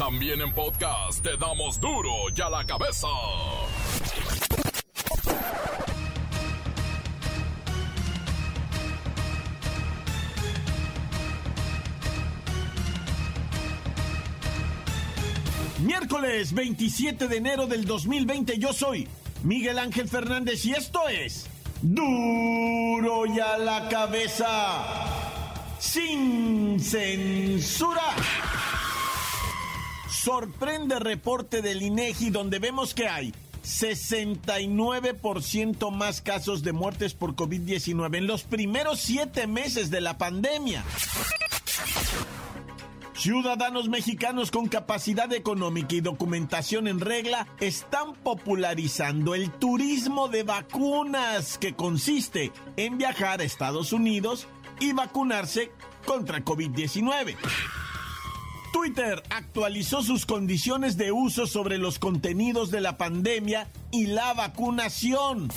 También en podcast te damos duro y a la cabeza. Miércoles 27 de enero del 2020 yo soy Miguel Ángel Fernández y esto es duro y a la cabeza sin censura. Sorprende reporte del INEGI donde vemos que hay 69% más casos de muertes por COVID-19 en los primeros siete meses de la pandemia. Ciudadanos mexicanos con capacidad económica y documentación en regla están popularizando el turismo de vacunas, que consiste en viajar a Estados Unidos y vacunarse contra COVID-19. Twitter actualizó sus condiciones de uso sobre los contenidos de la pandemia y la vacunación.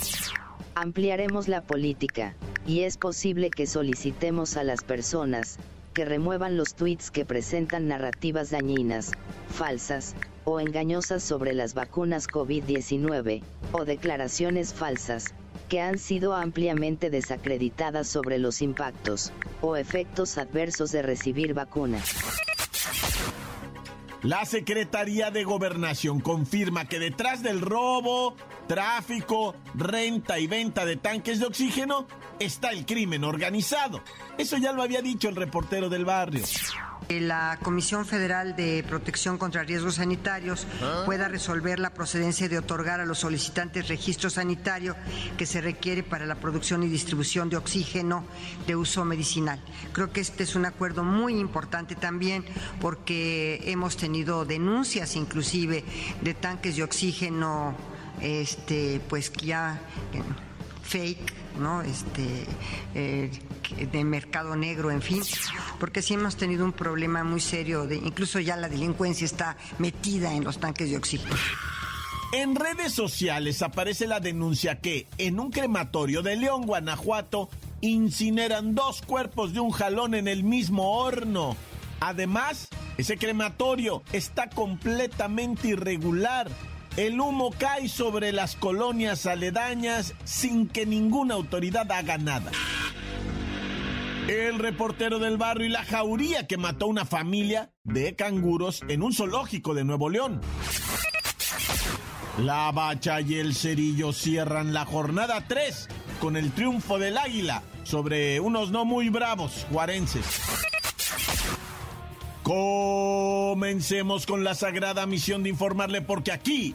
Ampliaremos la política, y es posible que solicitemos a las personas que remuevan los tweets que presentan narrativas dañinas, falsas o engañosas sobre las vacunas COVID-19, o declaraciones falsas, que han sido ampliamente desacreditadas sobre los impactos o efectos adversos de recibir vacunas. La Secretaría de Gobernación confirma que detrás del robo, tráfico, renta y venta de tanques de oxígeno está el crimen organizado. Eso ya lo había dicho el reportero del barrio. La Comisión Federal de Protección contra Riesgos Sanitarios pueda resolver la procedencia de otorgar a los solicitantes registro sanitario que se requiere para la producción y distribución de oxígeno de uso medicinal. Creo que este es un acuerdo muy importante también porque hemos tenido denuncias inclusive de tanques de oxígeno este pues ya fake, ¿no? Este, eh, de mercado negro, en fin, porque sí hemos tenido un problema muy serio, de, incluso ya la delincuencia está metida en los tanques de oxígeno. En redes sociales aparece la denuncia que en un crematorio de León, Guanajuato, incineran dos cuerpos de un jalón en el mismo horno. Además, ese crematorio está completamente irregular el humo cae sobre las colonias aledañas sin que ninguna autoridad haga nada. El reportero del barrio y la jauría que mató una familia de canguros en un zoológico de Nuevo León. La bacha y el cerillo cierran la jornada 3 con el triunfo del águila sobre unos no muy bravos juarenses. Comencemos con la sagrada misión de informarle porque aquí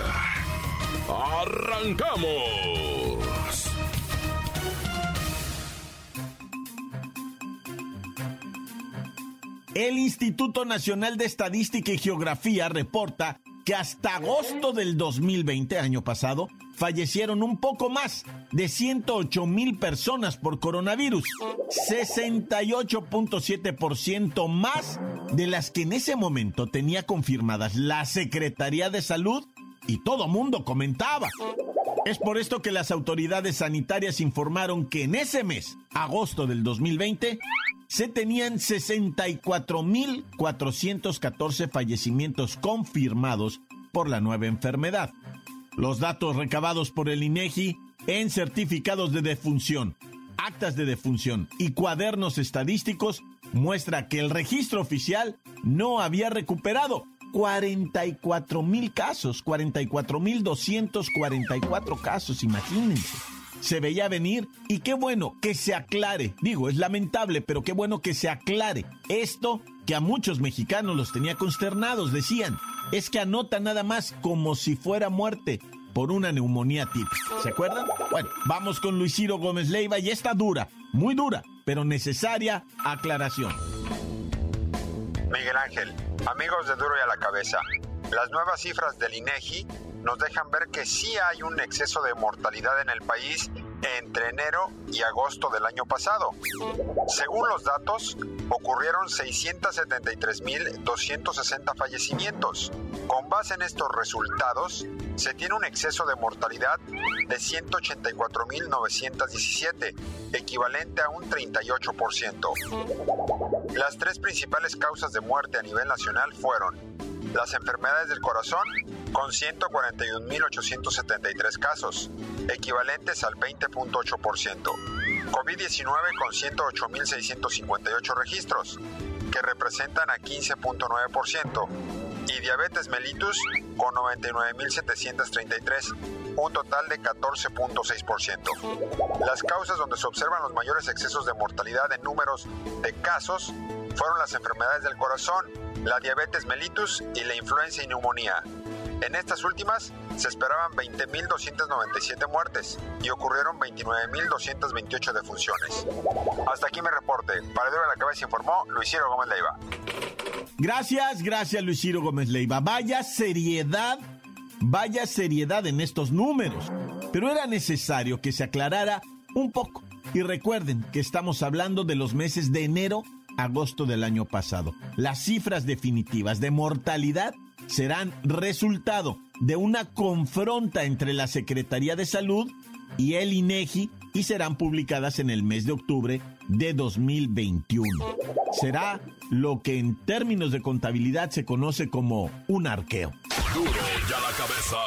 ¡Arrancamos! El Instituto Nacional de Estadística y Geografía reporta que hasta agosto del 2020, año pasado, fallecieron un poco más de 108 mil personas por coronavirus, 68.7% más de las que en ese momento tenía confirmadas la Secretaría de Salud y todo mundo comentaba. Es por esto que las autoridades sanitarias informaron que en ese mes, agosto del 2020, se tenían 64.414 fallecimientos confirmados por la nueva enfermedad. Los datos recabados por el INEGI en certificados de defunción, actas de defunción y cuadernos estadísticos muestra que el registro oficial no había recuperado 44 mil casos, 44 mil 244 casos, imagínense se veía venir y qué bueno que se aclare. Digo, es lamentable, pero qué bueno que se aclare. Esto que a muchos mexicanos los tenía consternados, decían, es que anota nada más como si fuera muerte por una neumonía típica. ¿Se acuerdan? Bueno, vamos con Luis Ciro Gómez Leiva y esta dura, muy dura, pero necesaria aclaración. Miguel Ángel, amigos de Duro y a la Cabeza. Las nuevas cifras del INEGI nos dejan ver que sí hay un exceso de mortalidad en el país entre enero y agosto del año pasado. Según los datos, ocurrieron 673.260 fallecimientos. Con base en estos resultados, se tiene un exceso de mortalidad de 184.917, equivalente a un 38%. Las tres principales causas de muerte a nivel nacional fueron las enfermedades del corazón, con 141.873 casos, equivalentes al 20.8%. COVID-19 con 108.658 registros, que representan a 15.9%. Y diabetes mellitus con 99.733, un total de 14.6%. Las causas donde se observan los mayores excesos de mortalidad en números de casos fueron las enfermedades del corazón, la diabetes mellitus y la influenza y neumonía. En estas últimas se esperaban 20.297 muertes y ocurrieron 29.228 defunciones. Hasta aquí mi reporte. Para Duro de la Cabeza informó Luis Ciro Gómez Leiva. Gracias, gracias Luis Ciro Gómez Leiva. Vaya seriedad, vaya seriedad en estos números. Pero era necesario que se aclarara un poco. Y recuerden que estamos hablando de los meses de enero agosto del año pasado. Las cifras definitivas de mortalidad serán resultado de una confronta entre la Secretaría de Salud y el INEGI y serán publicadas en el mes de octubre de 2021. Será lo que en términos de contabilidad se conoce como un arqueo. Duro ya la cabeza.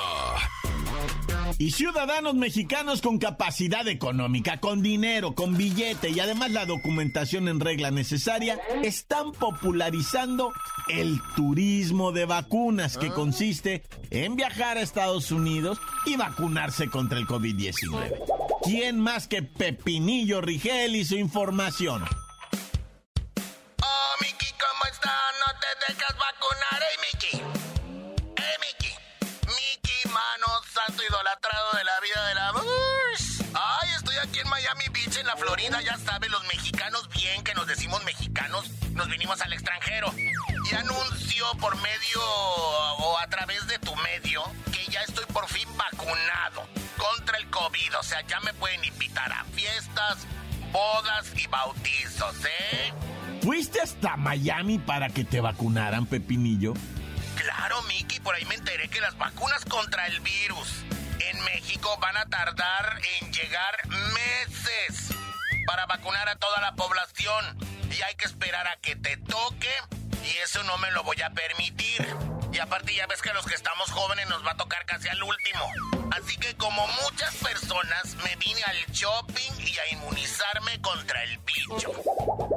Y ciudadanos mexicanos con capacidad económica, con dinero, con billete y además la documentación en regla necesaria, están popularizando el turismo de vacunas, que consiste en viajar a Estados Unidos y vacunarse contra el COVID-19. ¿Quién más que Pepinillo Rigel y su información? No te dejas vacunar, ¿eh, Miki? idolatrado de la vida de la... Ay, estoy aquí en Miami Beach, en la Florida, ya saben, los mexicanos bien que nos decimos mexicanos, nos vinimos al extranjero. Y anuncio por medio o a través de tu medio que ya estoy por fin vacunado contra el COVID. O sea, ya me pueden invitar a fiestas, bodas y bautizos, ¿eh? ¿Fuiste hasta Miami para que te vacunaran, Pepinillo? Claro, Mickey, por ahí me enteré que las vacunas contra el virus en México van a tardar en llegar meses para vacunar a toda la población y hay que esperar a que te toque y eso no me lo voy a permitir. Y aparte ya ves que los que estamos jóvenes nos va a tocar casi al último. Así que como muchas personas me vine al shopping y a inmunizarme contra el bicho.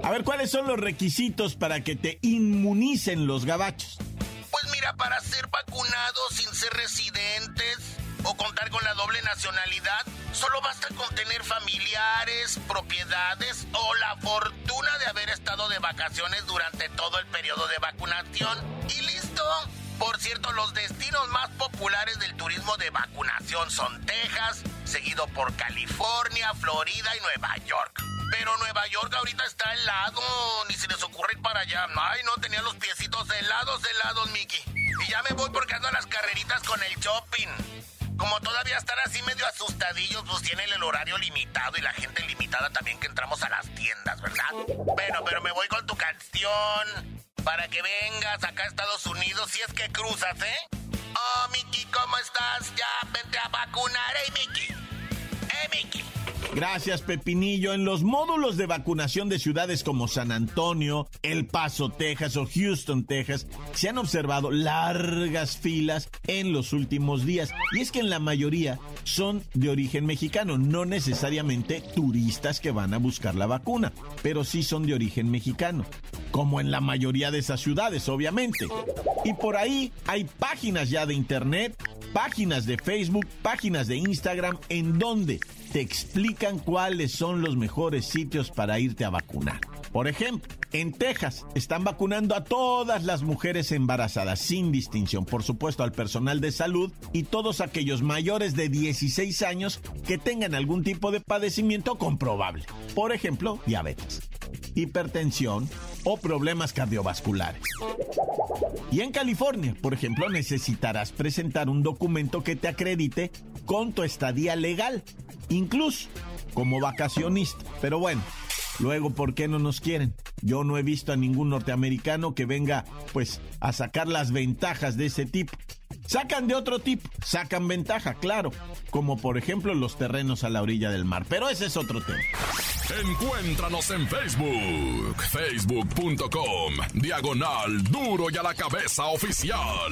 A ver, ¿cuáles son los requisitos para que te inmunicen los gabachos? Pues mira, para ser vacunado sin ser residentes o contar con la doble nacionalidad, solo basta con tener familiares, propiedades o la fortuna de haber estado de vacaciones durante todo el periodo de vacunación. Y listo. Por cierto, los destinos más populares del turismo de vacunación son Texas, seguido por California, Florida y Nueva York. Pero Nueva York ahorita está helado, ni se les ocurre ir para allá. Ay, no tenía los piecitos helados, helados, Mickey. Y ya me voy porque ando a las carreritas con el shopping. Como todavía están así medio asustadillos, pues tienen el horario limitado y la gente limitada también que entramos a las tiendas, ¿verdad? Bueno, pero me voy con tu canción para que vengas acá a Estados Unidos si es que cruzas, ¿eh? Oh, Mickey, ¿cómo estás? Ya, vente a vacunar, ¿eh, Mickey? ¿Eh, Mickey? Gracias, Pepinillo. En los módulos de vacunación de ciudades como San Antonio, El Paso, Texas o Houston, Texas, se han observado largas filas en los últimos días. Y es que en la mayoría son de origen mexicano, no necesariamente turistas que van a buscar la vacuna, pero sí son de origen mexicano, como en la mayoría de esas ciudades, obviamente. Y por ahí hay páginas ya de internet, páginas de Facebook, páginas de Instagram, en donde te explican cuáles son los mejores sitios para irte a vacunar. Por ejemplo, en Texas están vacunando a todas las mujeres embarazadas sin distinción, por supuesto al personal de salud y todos aquellos mayores de 16 años que tengan algún tipo de padecimiento comprobable, por ejemplo, diabetes. hipertensión o problemas cardiovasculares. Y en California, por ejemplo, necesitarás presentar un documento que te acredite con tu estadía legal, incluso como vacacionista. Pero bueno, luego, ¿por qué no nos quieren? Yo no he visto a ningún norteamericano que venga, pues, a sacar las ventajas de ese tipo. Sacan de otro tipo, sacan ventaja, claro, como por ejemplo los terrenos a la orilla del mar, pero ese es otro tema. Encuéntranos en Facebook, facebook.com, diagonal duro y a la cabeza oficial.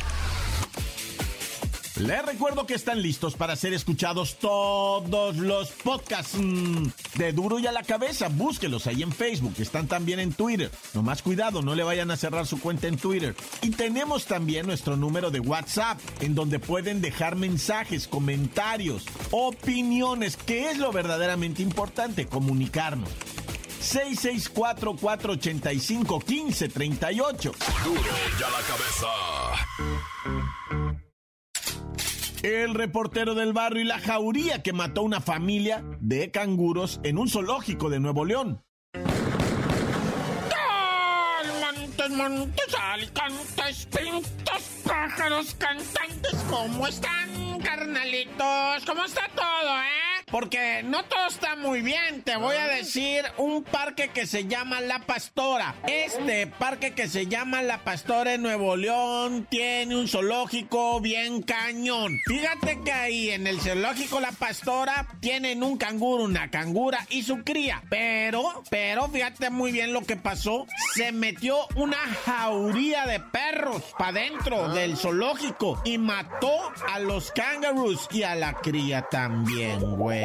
Les recuerdo que están listos para ser escuchados todos los podcasts mm, de Duro y a la Cabeza. Búsquelos ahí en Facebook, están también en Twitter. No más cuidado, no le vayan a cerrar su cuenta en Twitter. Y tenemos también nuestro número de WhatsApp, en donde pueden dejar mensajes, comentarios, opiniones, que es lo verdaderamente importante, comunicarnos. 664-485-1538. Duro y a la cabeza. El reportero del barrio y la jauría que mató una familia de canguros en un zoológico de Nuevo León. Montes, montes, alicantes, pintos, pájaros, cantantes, ¿cómo están, carnalitos? ¿Cómo está todo, eh? Porque no todo está muy bien. Te voy a decir un parque que se llama La Pastora. Este parque que se llama La Pastora en Nuevo León tiene un zoológico bien cañón. Fíjate que ahí en el zoológico La Pastora tienen un canguro, una cangura y su cría. Pero, pero fíjate muy bien lo que pasó. Se metió una jauría de perros para dentro del zoológico y mató a los kangaroos y a la cría también, güey.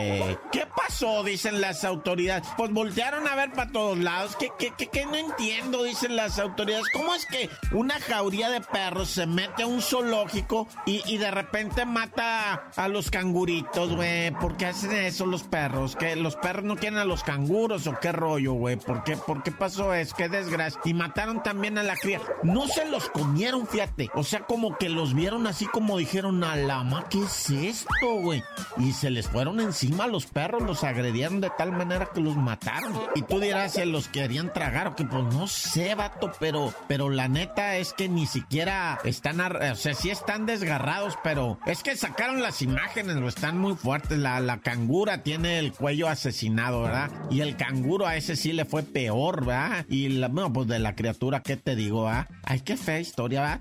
¿Qué pasó? Dicen las autoridades. Pues voltearon a ver para todos lados. ¿Qué, qué, qué, qué no entiendo? Dicen las autoridades. ¿Cómo es que una jauría de perros se mete a un zoológico y, y de repente mata a los canguritos, güey? ¿Por qué hacen eso los perros? ¿Que los perros no quieren a los canguros o qué rollo, güey? ¿Por qué, ¿Por qué pasó eso? Qué desgracia. Y mataron también a la cría. No se los comieron, fíjate. O sea, como que los vieron así como dijeron, a la ma, ¿qué es esto, güey? Y se les fueron encima a los perros, los agredieron de tal manera que los mataron. Y tú dirás, se los querían tragar o que pues no sé, vato, pero, pero la neta es que ni siquiera están, o sea, sí están desgarrados, pero es que sacaron las imágenes, lo están muy fuertes. La, la cangura tiene el cuello asesinado, ¿verdad? Y el canguro a ese sí le fue peor, ¿verdad? Y la, bueno, pues de la criatura, ¿qué te digo, va? Ay, qué fea historia, ¿verdad?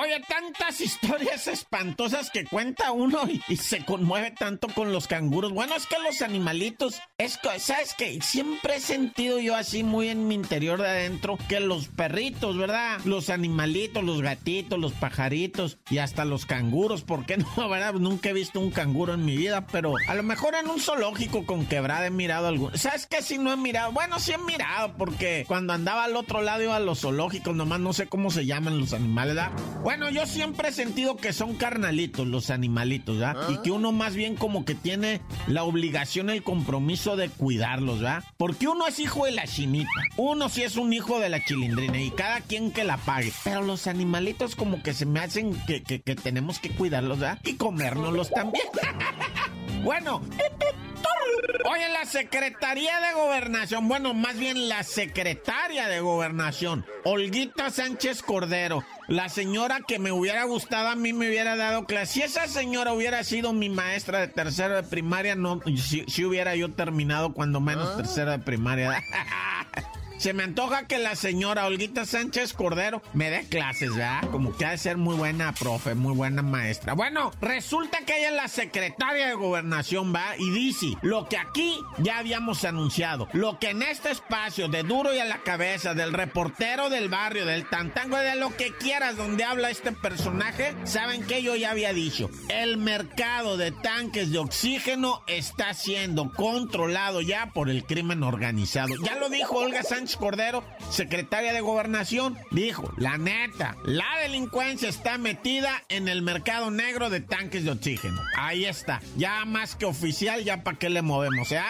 Oye, tantas historias espantosas que cuenta uno y, se conmueve tanto con los canguros. Bueno, es que los animalitos, es que, ¿sabes qué? Siempre he sentido yo así muy en mi interior de adentro que los perritos, ¿verdad? Los animalitos, los gatitos, los pajaritos y hasta los canguros, ¿por qué no, verdad? Nunca he visto un canguro en mi vida, pero a lo mejor en un zoológico con quebrada he mirado algún. ¿Sabes qué? Si no he mirado, bueno, sí he mirado porque cuando andaba al otro lado iba a los zoológicos, nomás no sé cómo se llaman los animales, ¿verdad? Bueno, yo siempre he sentido que son carnalitos los animalitos, ¿verdad? Y que uno más bien como que tiene la obligación, el compromiso de cuidarlos, ¿verdad? Porque uno es hijo de la chinita, uno sí es un hijo de la chilindrina y cada quien que la pague. Pero los animalitos como que se me hacen que, que, que tenemos que cuidarlos, ¿verdad? Y comérnoslos también. bueno. Oye, la Secretaría de Gobernación, bueno, más bien la Secretaria de Gobernación, Olguita Sánchez Cordero, la señora que me hubiera gustado a mí me hubiera dado clase. Si esa señora hubiera sido mi maestra de tercero de primaria, no, si, hubiera yo terminado cuando menos tercero de primaria. Se me antoja que la señora Olguita Sánchez Cordero me dé clases, ¿verdad? Como que ha de ser muy buena profe, muy buena maestra. Bueno, resulta que ella es la secretaria de gobernación, ¿va? Y dice, lo que aquí ya habíamos anunciado, lo que en este espacio de duro y a la cabeza, del reportero del barrio, del tantango, de lo que quieras donde habla este personaje, saben que yo ya había dicho, el mercado de tanques de oxígeno está siendo controlado ya por el crimen organizado. Ya lo dijo Olga Sánchez Cordero, secretaria de Gobernación, dijo, la neta, la delincuencia está metida en el mercado negro de tanques de oxígeno. Ahí está, ya más que oficial, ya para qué le movemos, ¿eh?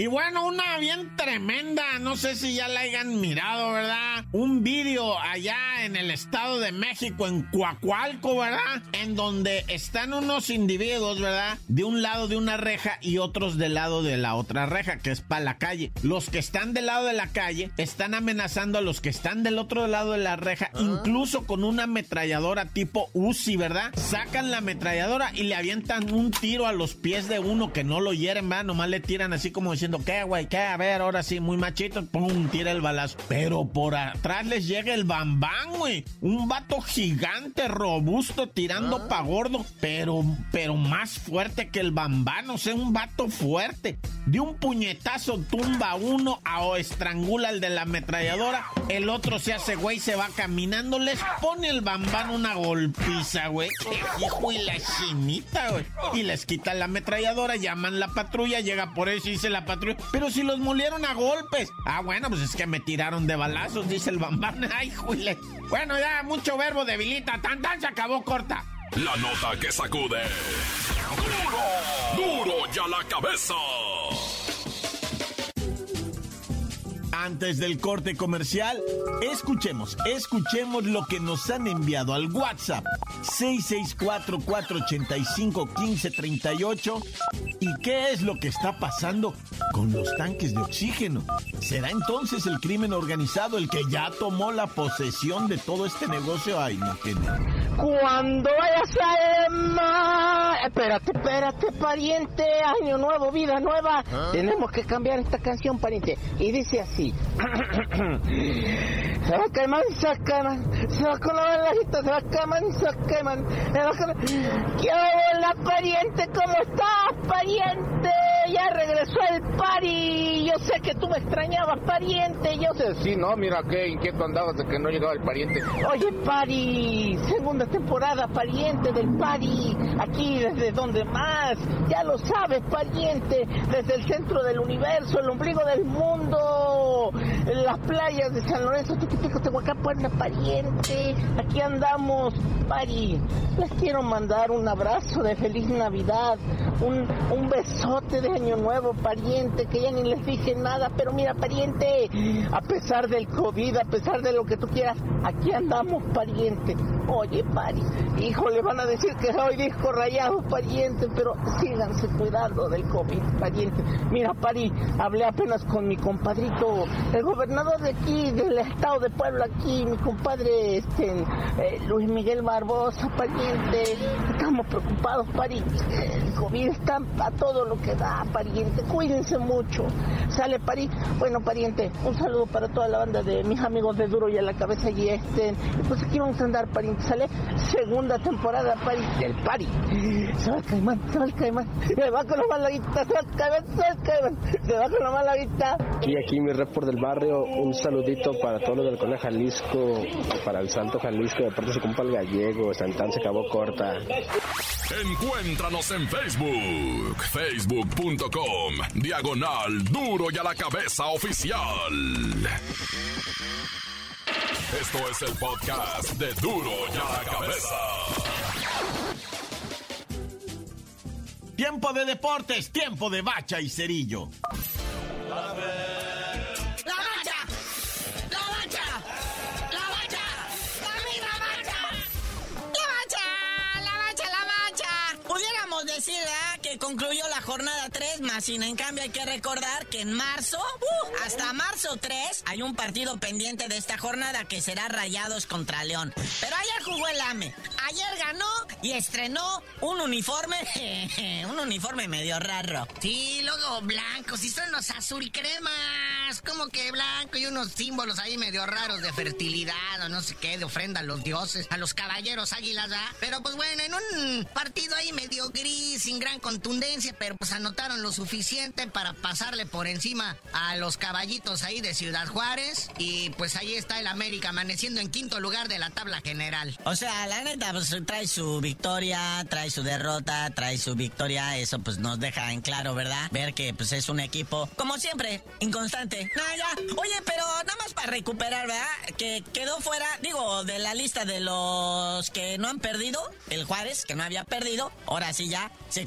Y bueno, una bien tremenda, no sé si ya la hayan mirado, ¿verdad? Un vídeo allá en el Estado de México, en Coacualco, ¿verdad? En donde están unos individuos, ¿verdad? De un lado de una reja y otros del lado de la otra reja, que es para la calle. Los que están del lado de la calle están amenazando a los que están del otro lado de la reja, ah. incluso con una ametralladora tipo Uzi, ¿verdad? Sacan la ametralladora y le avientan un tiro a los pies de uno que no lo hieren, ¿verdad? Nomás le tiran así como diciendo, ¿qué, güey? ¿Qué? A ver, ahora sí, muy machito, pum, tira el balazo. Pero por atrás les llega el bambán, güey. Un vato gigante, robusto, tirando ah. pa' gordo, pero, pero más fuerte que el bambán, o sea, un vato fuerte. De un puñetazo tumba uno o estrangula al de la ametralladora, el otro se hace güey, se va caminando, les pone el bambán una golpiza, güey. Hijo y la chinita, güey. Y les quita la ametralladora, llaman la patrulla, llega por eso y dice la patrulla, pero si los molieron a golpes. Ah, bueno, pues es que me tiraron de balazos, dice el bambán. Ay, jule. Bueno, ya mucho verbo debilita, tan tan se acabó corta. La nota que sacude. ¡Duro! ¡Duro ya la cabeza! Antes del corte comercial, escuchemos, escuchemos lo que nos han enviado al WhatsApp 664-485-1538 y qué es lo que está pasando con los tanques de oxígeno. ¿Será entonces el crimen organizado el que ya tomó la posesión de todo este negocio? Ay, no, Cuando vayas a Emma... Espérate, espérate, pariente. Año nuevo, vida nueva. ¿Ah? Tenemos que cambiar esta canción, pariente. Y dice así. se va a quemar, se va a quemar, se va con la balajita, se va a quemar, se va a quemar, se va a quemar. ¿Qué hola, pariente? ¿Cómo estás, pariente? Ya regresó el pari. Yo sé que tú me extrañabas, pariente. Yo sé. Sí, no, mira qué inquieto andabas de que no llegaba el pariente. Oye, pari, segunda temporada, pariente del pari. Aquí desde donde más. Ya lo sabes, pariente. Desde el centro del universo, el ombligo del mundo en las playas de San Lorenzo, Tiquitico, Tehuacán, Puerta Pariente. Aquí andamos, Pari. Les quiero mandar un abrazo de feliz Navidad, un, un besote de Año Nuevo, pariente, que ya ni les dije nada, pero mira, pariente, a pesar del COVID, a pesar de lo que tú quieras, aquí andamos, pariente. Oye, Pari, hijo, le van a decir que hoy disco rayado, pariente, pero síganse cuidando del COVID, pariente. Mira, Pari, hablé apenas con mi compadrito el gobernador de aquí, del estado de Puebla, aquí, mi compadre este, eh, Luis Miguel Barbosa, pariente, estamos preocupados, pariente, el COVID está a todo lo que da, pariente, cuídense mucho, sale París, bueno, pariente, un saludo para toda la banda de mis amigos de Duro y a la cabeza y este, pues aquí vamos a andar, pariente, sale segunda temporada, París, del Pari, se va el caimán, se va el caimán, se va con los malaguitas, se va el caimán, se va el caimán, se va con los malaguitas. Y aquí mi por del barrio, un saludito para todos los del Cole Jalisco, para el Santo Jalisco, de parte de su compa el gallego, Santán se acabó corta. Encuéntranos en Facebook, facebook.com, diagonal duro y a la cabeza oficial. Esto es el podcast de duro y a la cabeza. Tiempo de deportes, tiempo de bacha y cerillo. 新人。Concluyó la jornada 3, más sin en cambio hay que recordar que en marzo, uh, hasta marzo 3, hay un partido pendiente de esta jornada que será Rayados contra León. Pero ayer jugó el AME, ayer ganó y estrenó un uniforme, un uniforme medio raro. Sí, luego blancos y son los azul cremas, como que blanco y unos símbolos ahí medio raros de fertilidad o no sé qué, de ofrenda a los dioses, a los caballeros águilas, ¿verdad? Pero pues bueno, en un partido ahí medio gris, sin gran contexto contundencia, pero pues anotaron lo suficiente para pasarle por encima a los caballitos ahí de Ciudad Juárez. Y pues ahí está el América amaneciendo en quinto lugar de la tabla general. O sea, la neta, pues trae su victoria, trae su derrota, trae su victoria. Eso pues nos deja en claro, ¿verdad? Ver que pues es un equipo, como siempre, inconstante. Nada, ya. Oye, pero nada más para recuperar, ¿verdad? Que quedó fuera, digo, de la lista de los que no han perdido, el Juárez, que no había perdido. Ahora sí ya se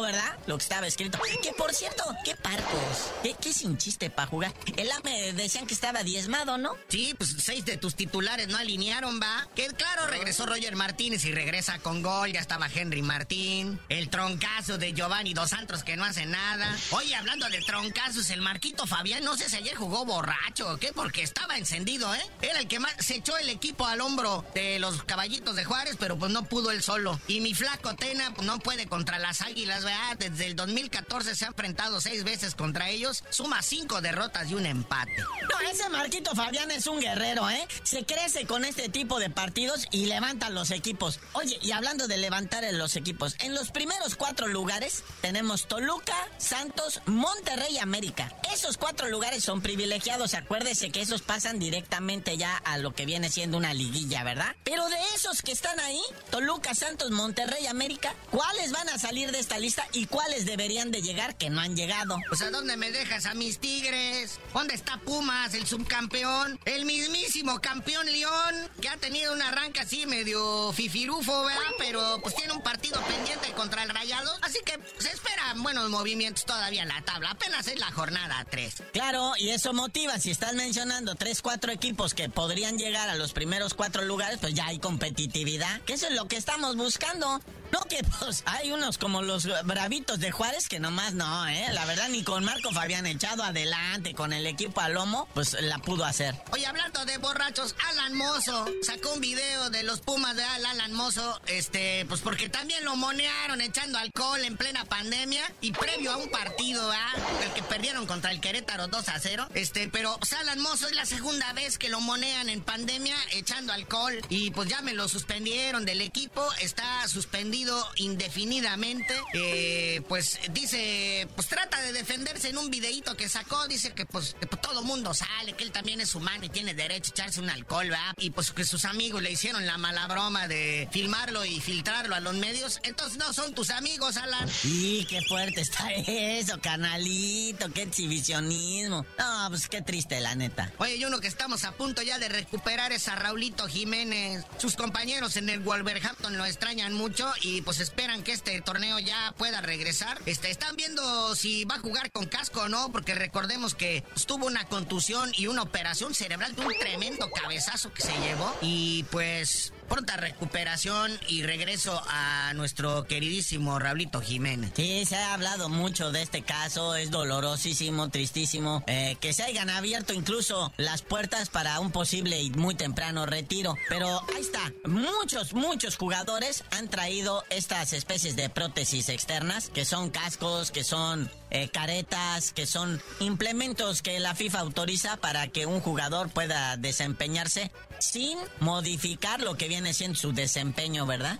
¿verdad? Lo que estaba escrito. Que por cierto, qué parcos. Qué, qué sin chiste para jugar. El AME decían que estaba diezmado, ¿no? Sí, pues seis de tus titulares no alinearon, va. Que claro, regresó Roger Martínez y regresa con gol. Ya estaba Henry Martín. El troncazo de Giovanni Dos Santos que no hace nada. Oye, hablando de troncazos, el Marquito Fabián, no sé si ayer jugó borracho o qué, porque estaba encendido, ¿eh? Era el que más se echó el equipo al hombro de los caballitos de Juárez, pero pues no pudo él solo. Y mi flaco Tena pues, no puede con contra las Águilas, ¿verdad? Desde el 2014 se ha enfrentado seis veces contra ellos, suma cinco derrotas y un empate. No, ese Marquito Fabián es un guerrero, ¿eh? Se crece con este tipo de partidos y levanta los equipos. Oye, y hablando de levantar los equipos, en los primeros cuatro lugares tenemos Toluca, Santos, Monterrey América. Esos cuatro lugares son privilegiados, acuérdese que esos pasan directamente ya a lo que viene siendo una liguilla, ¿verdad? Pero de esos que están ahí, Toluca, Santos, Monterrey América, ¿cuáles van a salir de esta lista y cuáles deberían de llegar que no han llegado. Pues a dónde me dejas a mis tigres? ¿Dónde está Pumas, el subcampeón? El mismísimo campeón León, que ha tenido un arranque así medio fifirufo, ¿verdad? Pero pues tiene un partido pendiente contra el Rayado. Así que se esperan buenos movimientos todavía en la tabla. Apenas es la jornada 3. Claro, y eso motiva. Si estás mencionando 3, 4 equipos que podrían llegar a los primeros cuatro lugares, pues ya hay competitividad. Que eso es lo que estamos buscando. No, que pues hay unos como los bravitos de Juárez que nomás no, ¿eh? La verdad, ni con Marco Fabián echado adelante con el equipo a lomo, pues la pudo hacer. Oye, hablando de borrachos, Alan Mozo sacó un video de los Pumas de Alan Mozo, este, pues porque también lo monearon echando alcohol en plena pandemia y previo a un partido, ¿ah? El que perdieron contra el Querétaro 2 a 0. Este, pero pues, Alan Mozo es la segunda vez que lo monean en pandemia echando alcohol y pues ya me lo suspendieron del equipo, está suspendido indefinidamente. Eh, pues dice, pues trata de defenderse en un videíto que sacó. Dice que pues, que, pues, todo mundo sale, que él también es humano y tiene derecho a echarse un alcohol, ¿verdad? Y pues que sus amigos le hicieron la mala broma de filmarlo y filtrarlo a los medios. Entonces no son tus amigos, Alan. Y qué fuerte está eso, canalito, qué exhibicionismo. No, pues qué triste, la neta. Oye, y uno que estamos a punto ya de recuperar es a Raulito Jiménez. Sus compañeros en el Wolverhampton lo extrañan mucho y y pues esperan que este torneo ya pueda regresar. Este, están viendo si va a jugar con casco o no, porque recordemos que tuvo una contusión y una operación cerebral de un tremendo cabezazo que se llevó. Y pues pronta recuperación y regreso a nuestro queridísimo Raulito Jiménez. Sí, se ha hablado mucho de este caso, es dolorosísimo, tristísimo, eh, que se hayan abierto incluso las puertas para un posible y muy temprano retiro. Pero ahí está, muchos, muchos jugadores han traído estas especies de prótesis externas, que son cascos, que son eh, caretas, que son implementos que la FIFA autoriza para que un jugador pueda desempeñarse sin modificar lo que viene siendo su desempeño, ¿verdad?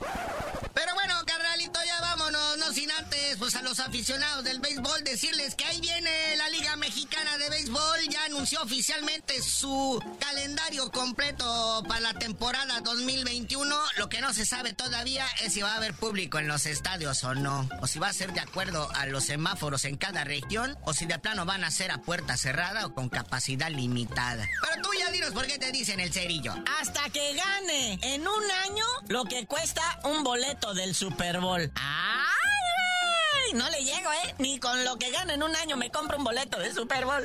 Pues a los aficionados del béisbol decirles que ahí viene la Liga Mexicana de Béisbol, ya anunció oficialmente su calendario completo para la temporada 2021. Lo que no se sabe todavía es si va a haber público en los estadios o no, o si va a ser de acuerdo a los semáforos en cada región, o si de plano van a ser a puerta cerrada o con capacidad limitada. Pero tú ya dinos por qué te dicen el cerillo. Hasta que gane en un año lo que cuesta un boleto del Super Bowl. ¡Ay! No le llego, ¿eh? Ni con lo que gane en un año me compro un boleto de Super Bowl.